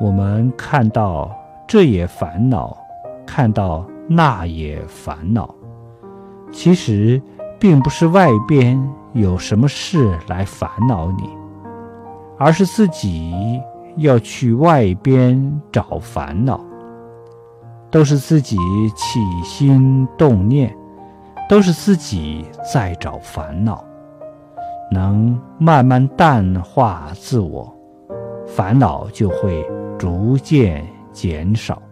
我们看到这也烦恼，看到那也烦恼，其实并不是外边有什么事来烦恼你，而是自己要去外边找烦恼。都是自己起心动念，都是自己在找烦恼。能慢慢淡化自我，烦恼就会逐渐减少。